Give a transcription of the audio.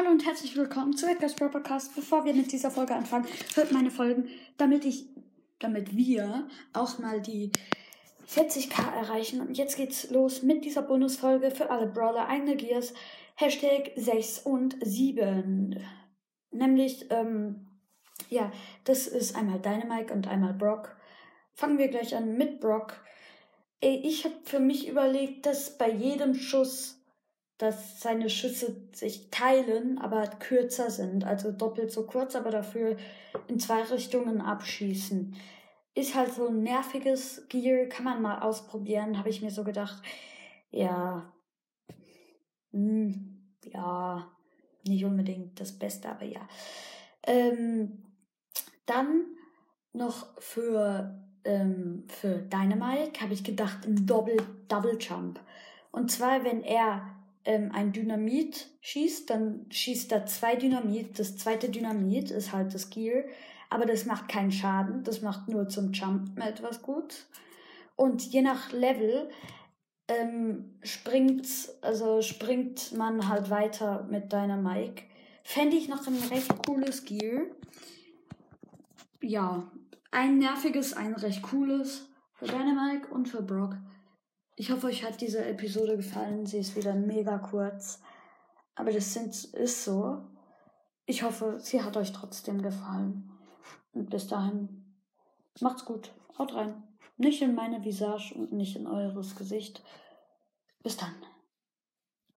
Hallo und herzlich willkommen zu Edgar's Pro Podcast. Bevor wir mit dieser Folge anfangen, hört meine Folgen, damit ich, damit wir auch mal die 40k erreichen. Und jetzt geht's los mit dieser Bonusfolge für alle Brawler, eigene Gears, Hashtag 6 und 7. Nämlich, ähm, ja, das ist einmal Dynamite und einmal Brock. Fangen wir gleich an mit Brock. Ich habe für mich überlegt, dass bei jedem Schuss dass seine Schüsse sich teilen, aber kürzer sind, also doppelt so kurz, aber dafür in zwei Richtungen abschießen. Ist halt so ein nerviges Gear, kann man mal ausprobieren, habe ich mir so gedacht. Ja, hm, ja, nicht unbedingt das Beste, aber ja. Ähm, dann noch für, ähm, für Dynamite habe ich gedacht, ein Double, Double Jump. Und zwar, wenn er ähm, ein Dynamit schießt, dann schießt er zwei Dynamit. Das zweite Dynamit ist halt das Gear, aber das macht keinen Schaden. Das macht nur zum Jumpen etwas gut. Und je nach Level ähm, springt, also springt man halt weiter mit deiner Mike. Fände ich noch ein recht cooles Gear. Ja, ein nerviges, ein recht cooles für Dynamite und für Brock. Ich hoffe, euch hat diese Episode gefallen. Sie ist wieder mega kurz. Aber das sind, ist so. Ich hoffe, sie hat euch trotzdem gefallen. Und bis dahin, macht's gut. Haut rein. Nicht in meine Visage und nicht in eures Gesicht. Bis dann.